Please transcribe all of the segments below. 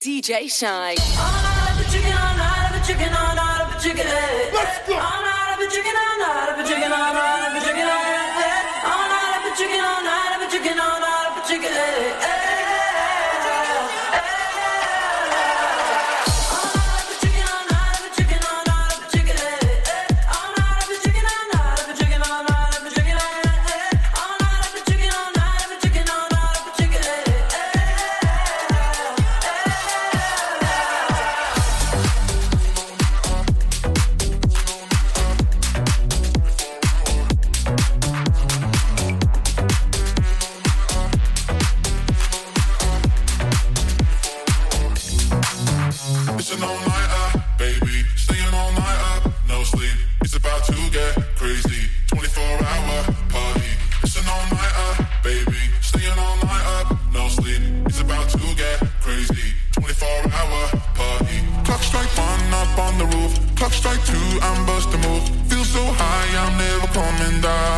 DJ Shine. A chicken, a chicken, a chicken. A chicken, a chicken, a chicken. A chicken, a chicken, a chicken. It's about to get crazy. 24-hour party. Clock strike one up on the roof. Clock strike two, I'm busting move. Feel so high, I'm never coming down.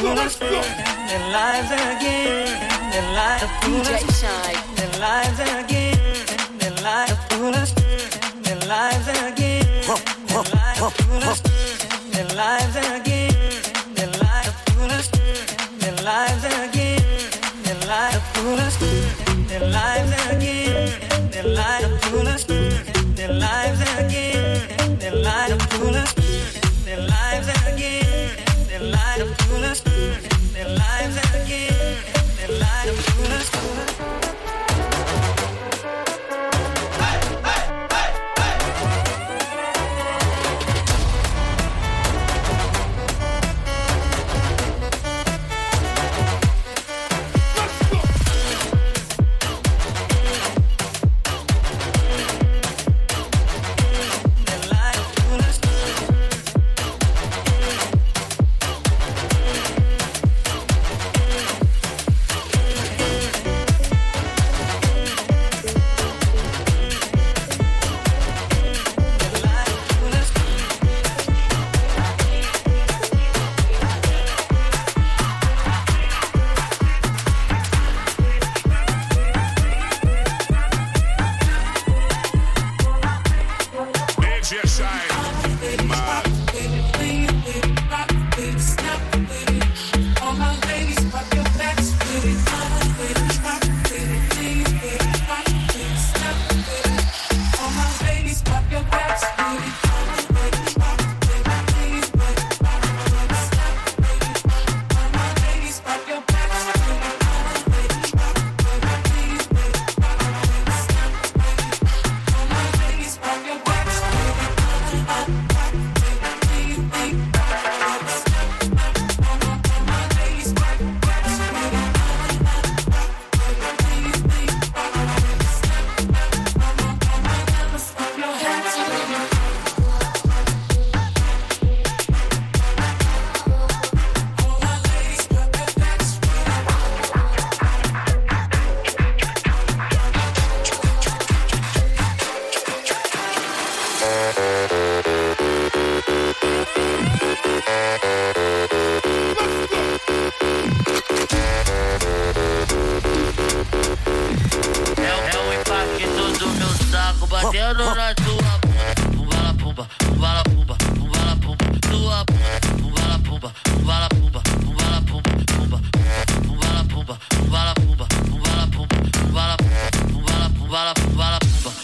Foolish, their lives again, their lives are foolish, their lives again, their lives are foolish, their lives again, their lives are foolish, their lives again, their lives are foolish, their lives again, their lives are foolish, their lives again, their lives are foolish,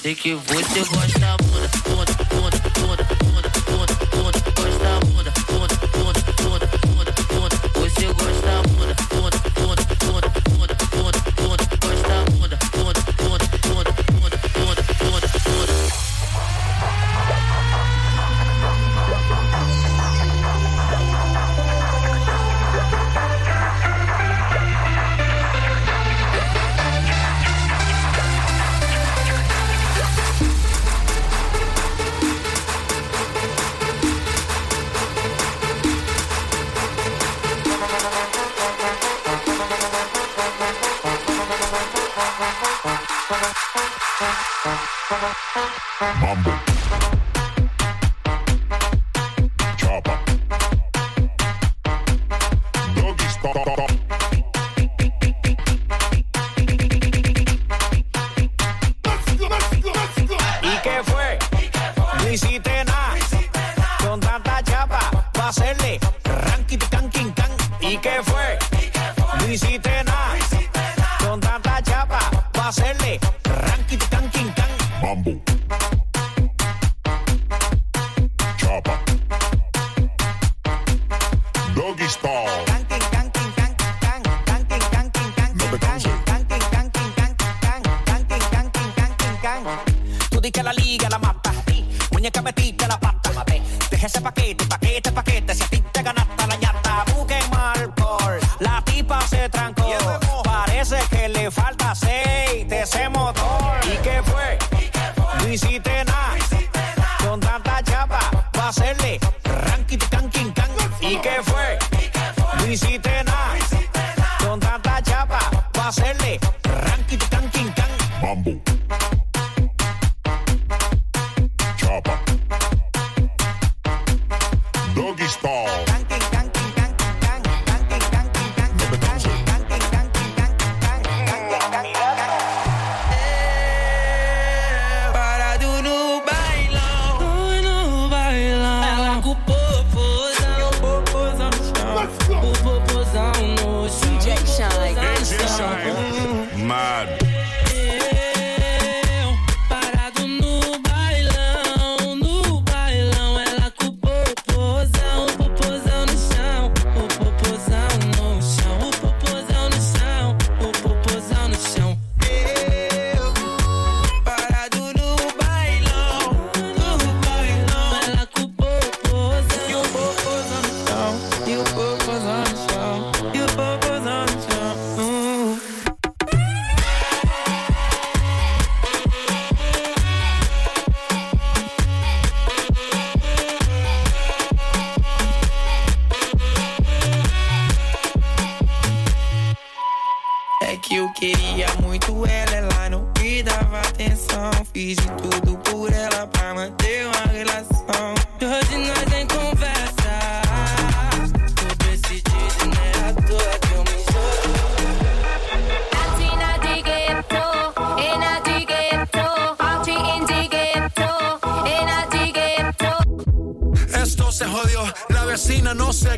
sei que você gosta, bunda. Di que la liga la mata. Muñeca metiste la pata. Deja ese paquete, paquete, paquete. Si a ti te ganaste la ñata, busque mal por. La tipa se trancó. Parece que le falta aceite ese motor. ¿Y qué fue? No hiciste nada. Con tanta chapa, pa' hacerle ranking, can, king, can. ¿Y qué fue? No hiciste nada. Con tanta chapa, pa' hacerle ranking, can, king, can. Mambo.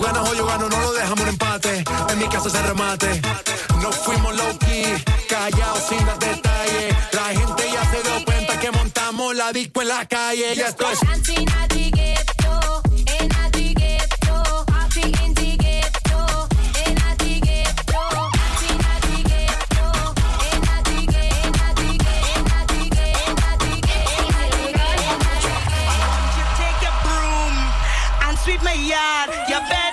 Ganas o yo gano, no lo dejamos en empate. En mi casa se remate. Nos fuimos low key, callados sin dar detalles. La gente ya se dio cuenta que montamos la disco en la calle. Ya estoy. Your sweep my yard. You better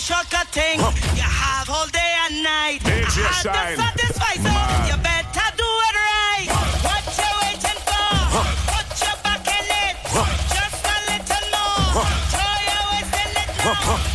give me no shortcut thing. You have all day and night. I have to satisfy, so Man. you better do it right. What you waiting for? Put your back in it. Just a little more. Throw your waist in it now.